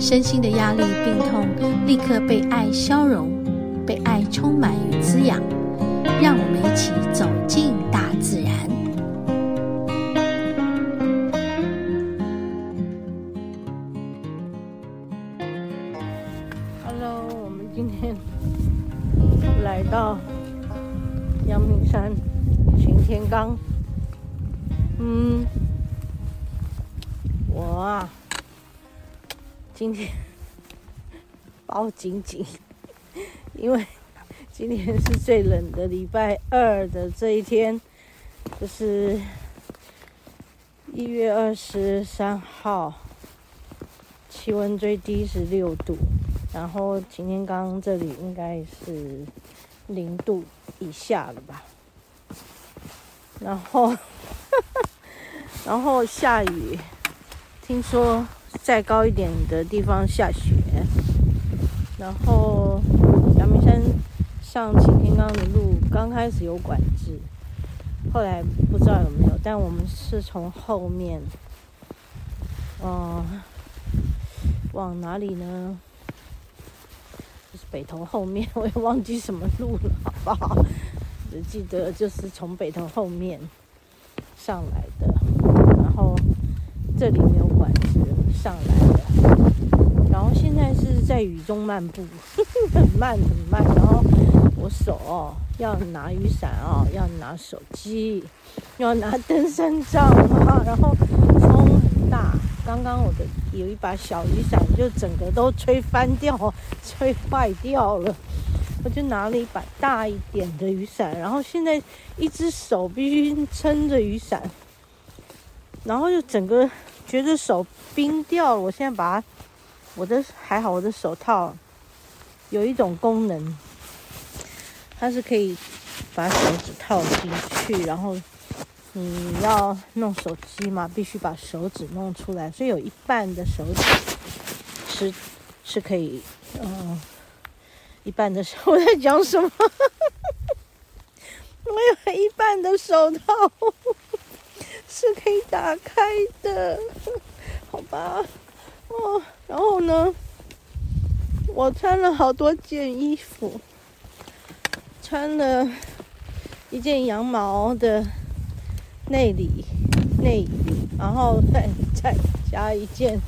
身心的压力、病痛立刻被爱消融，被爱充满与滋养。让我们一起走进大自然。Hello，我们今天来到阳明山擎天岗。嗯，我啊，今天包紧紧，因为今天是最冷的礼拜二的这一天，就是一月二十三号，气温最低是六度，然后今天岗这里应该是零度以下了吧，然后。然后下雨，听说再高一点的地方下雪。然后阳明山上擎天岗的路刚开始有管制，后来不知道有没有。但我们是从后面，嗯、往哪里呢？就是北头后面，我也忘记什么路了，好不好？只记得就是从北头后面上来的。然后这里没有管制，上来了。然后现在是在雨中漫步，很慢很慢。然后我手哦要拿雨伞哦，要拿手机，要拿登山杖啊。然后风很大，刚刚我的有一把小雨伞就整个都吹翻掉，吹坏掉了。我就拿了一把大一点的雨伞，然后现在一只手必须撑着雨伞。然后就整个觉得手冰掉了。我现在把它，我的还好，我的手套有一种功能，它是可以把手指套进去，然后你要弄手机嘛，必须把手指弄出来，所以有一半的手指是是可以，嗯，一半的手，我在讲什么？我有一半的手套。是可以打开的，好吧？哦，然后呢，我穿了好多件衣服，穿了一件羊毛的内里内衣，然后再再加一件，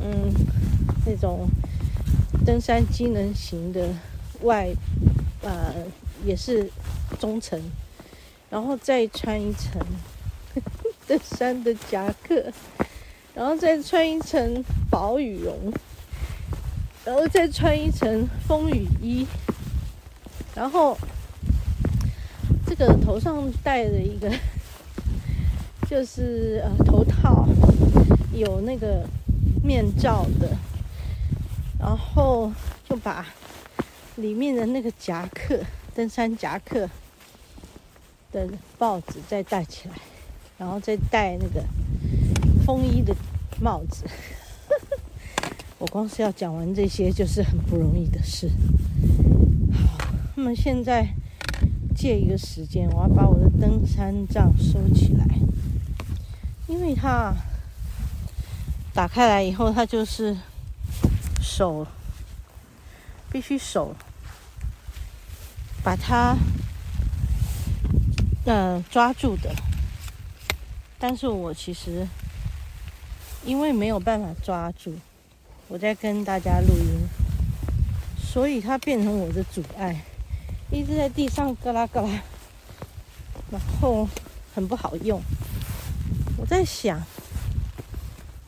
嗯，那种登山机能型的外，呃，也是中层，然后再穿一层。登山的夹克，然后再穿一层薄羽绒，然后再穿一层风雨衣，然后这个头上戴着一个 就是呃头套，有那个面罩的，然后就把里面的那个夹克，登山夹克的帽子再戴起来。然后再戴那个风衣的帽子，我光是要讲完这些就是很不容易的事。好，那么现在借一个时间，我要把我的登山杖收起来，因为它打开来以后，它就是手必须手把它呃抓住的。但是我其实因为没有办法抓住，我在跟大家录音，所以它变成我的阻碍，一直在地上咯啦咯啦，然后很不好用。我在想，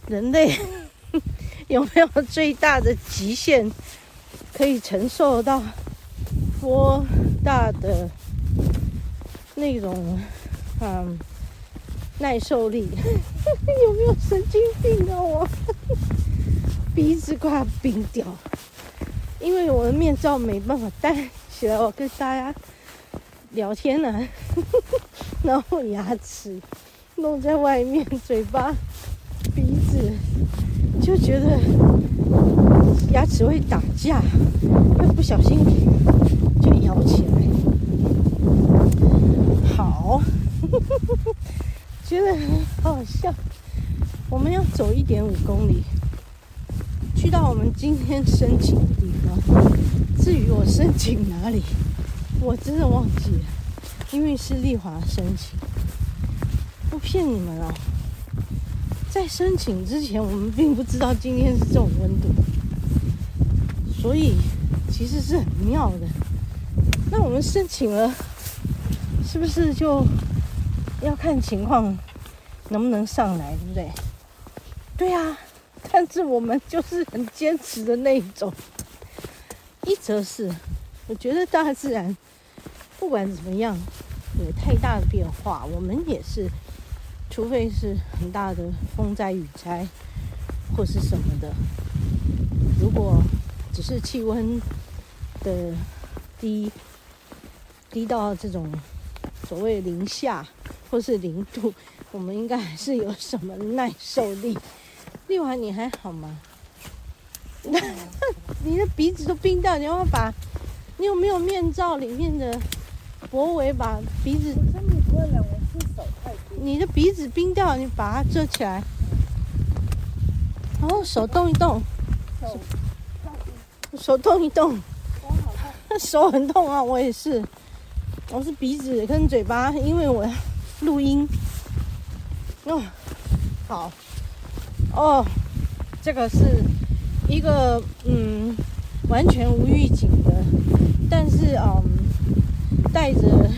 人类 有没有最大的极限可以承受到多大的那种嗯？耐受力。有没有神经病啊我？鼻子快要冰掉，因为我的面罩没办法戴起来，我跟大家聊天呢、啊，然后牙齿弄在外面，嘴巴、鼻子就觉得牙齿会打架，会不小心就咬起来。好，觉得很好笑。我们要走一点五公里，去到我们今天申请的地方。至于我申请哪里，我真的忘记了，因为是丽华申请。不骗你们哦，在申请之前，我们并不知道今天是这种温度，所以其实是很妙的。那我们申请了，是不是就要看情况能不能上来，对不对？对啊，但是我们就是很坚持的那一种。一则是，我觉得大自然不管怎么样，有太大的变化，我们也是，除非是很大的风灾雨灾或是什么的。如果只是气温的低低到这种所谓零下或是零度，我们应该还是有什么耐受力。丽华，你还好吗？你的鼻子都冰掉，你要不要把？你有没有面罩里面的脖围把鼻子？我身体不会冷，我是手太冰。你的鼻子冰掉，你把它遮起来。然后手动一动，手手动一动，手很痛啊！我也是，我是鼻子跟嘴巴，因为我录音。哦，好。哦，这个是一个嗯，完全无预警的，但是嗯，带着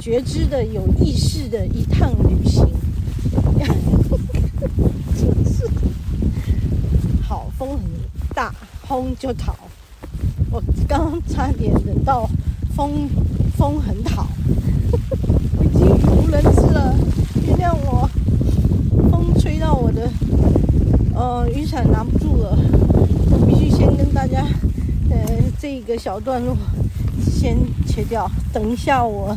觉知的、有意识的一趟旅行。真 是好，风很大，轰就逃。我刚刚差点等到风风很好，了，原谅我。风吹到我的，呃，雨伞拿不住了，我必须先跟大家，呃，这个小段落先切掉，等一下我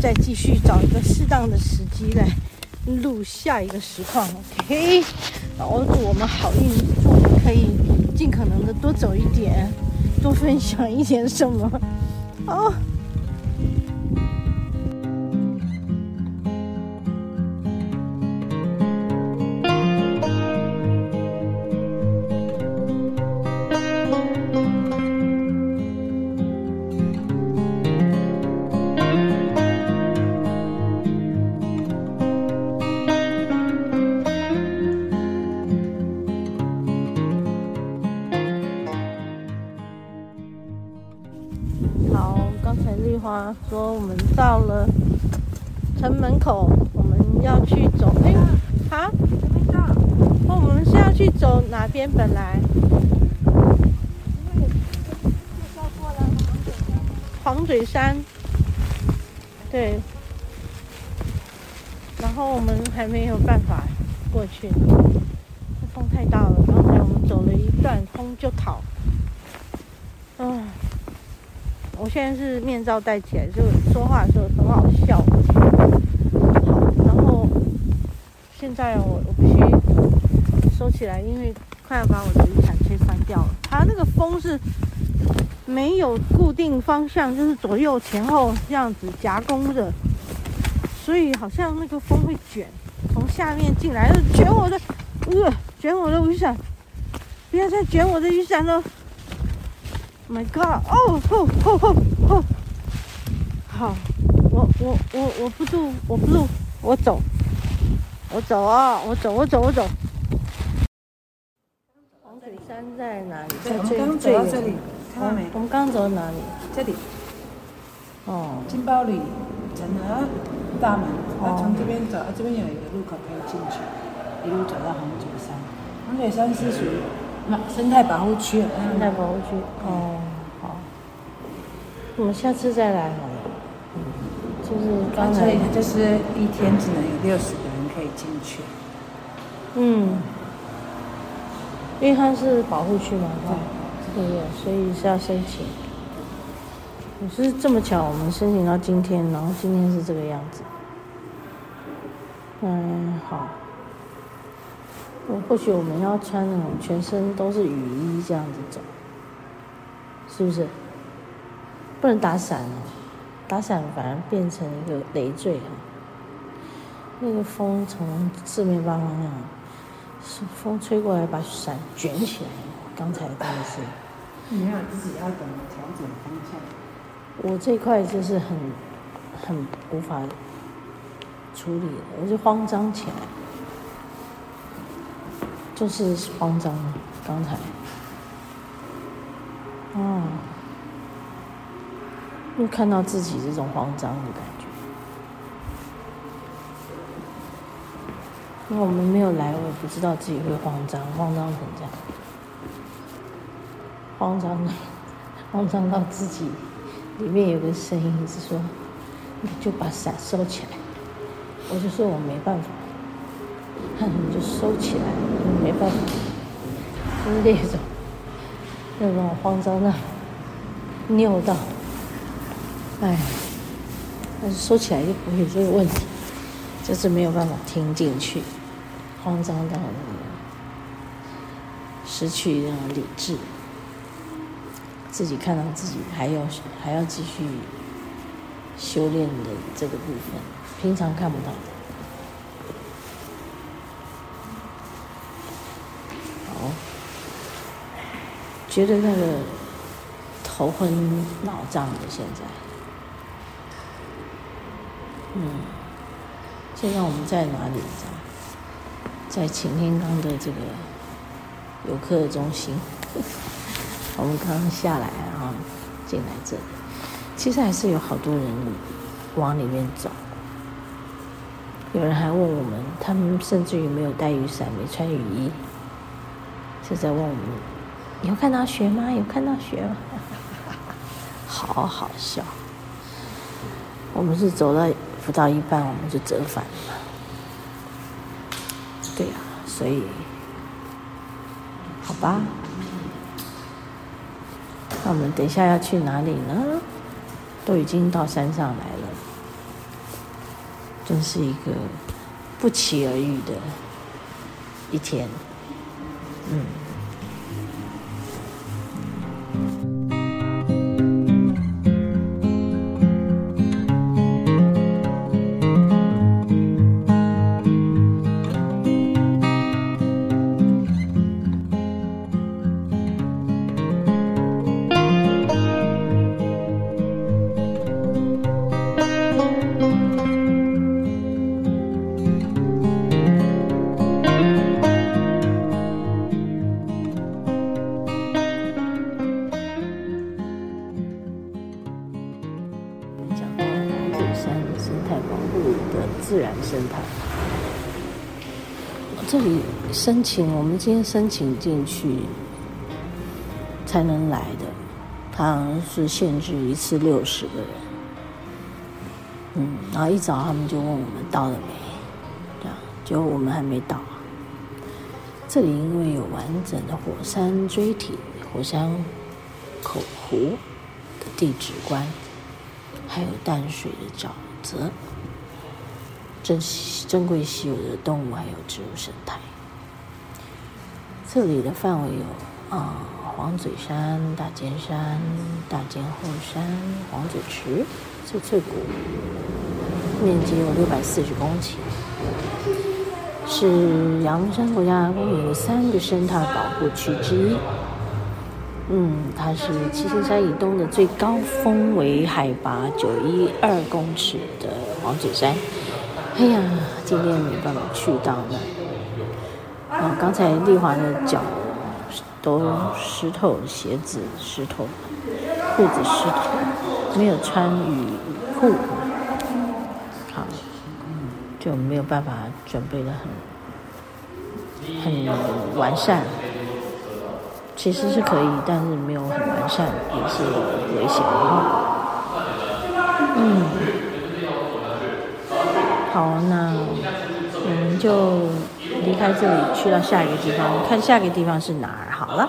再继续找一个适当的时机来录下一个实况，OK？然后祝我们好运，祝我们可以尽可能的多走一点，多分享一点什么，说我们到了城门口，我们要去走。哎，好，那我们是要去走哪边？本来黄嘴山，对。然后我们还没有办法过去，风太大了。刚才我们走了一段，风就逃。嗯。我现在是面罩戴起来，就说话的时候很好笑。好，然后现在我我必须收起来，因为快要把我的雨伞吹翻掉了。它那个风是没有固定方向，就是左右前后这样子夹攻的，所以好像那个风会卷，从下面进来，卷我的，呃，卷我的雨伞，不要再卷我的雨伞了。My God！哦吼吼吼吼！好，我我我我不录，我不录，我走，我走啊！我走，我走，我走。黄水山在哪里？在最最远。这里，看到没？我们刚刚走到哪里？这里。哦。金包里城河大门，啊，从这边走，啊，这边有一个路口可以进去，一路走到黄水山。黄水山是属于。那生态保护区，生态保护区。哦，好。我们下次再来好了。嗯，就是刚才就是一天只能有六十个人可以进去。嗯。因为它是保护区嘛，对不对？所以是要申请。可是这么巧，我们申请到今天，然后今天是这个样子。嗯，好。我或许我们要穿那种全身都是雨衣这样子走，是不是？不能打伞哦，打伞反而变成一个累赘啊。那个风从四面八方那样，是风吹过来把伞卷起来。刚才真的是，你要自己要懂得调整方向。我这块就是很很无法处理，我就慌张起来，就是慌张。刚才，哦，又看到自己这种慌张的感觉。因为我们没有来，我也不知道自己会慌张，慌张成这样，慌张，慌张到自己里面有个声音是说：“你就把伞收起来。”我就说我没办法，你就收起来，没办法，就是那种那种慌张的，尿到，哎，但是收起来就不会有这个问题，就是没有办法听进去。慌张到失去那种理智，自己看到自己还要还要继续修炼的这个部分，平常看不到。好，觉得那个头昏脑胀的现在，嗯，现在我们在哪里？在擎天岗的这个游客中心，我们刚刚下来啊，进来这里，其实还是有好多人往里面走。有人还问我们，他们甚至于没有带雨伞，没穿雨衣，是在问我们：有看到雪吗？有看到雪吗？好好笑。我们是走了不到一半，我们就折返了。对呀、所以，好吧，那我们等一下要去哪里呢？都已经到山上来了，真是一个不期而遇的一天，嗯。申请，我们今天申请进去才能来的，他好像是限制一次六十个人。嗯，然后一早他们就问我们到了没，这样，结果我们还没到。这里因为有完整的火山锥体、火山口湖的地质观，还有淡水的沼泽。珍珍贵稀有的动物还有植物生态。这里的范围有啊、呃，磺嘴山、大尖山、大尖后山、黄嘴池、翠翠谷，面积有六百四十公顷，是阳山国家公园的三个生态保护区之一。嗯，它是七星山以东的最高峰为海拔九一二公尺的黄嘴山。哎呀，今天没办法去到那。啊，刚才丽华的脚都湿透，鞋子湿透，裤子湿透，没有穿雨裤，好，就没有办法准备得很很完善。其实是可以，但是没有很完善，也是危险的。嗯。好，那我们就离开这里去到下一个地方，看下一个地方是哪儿好了。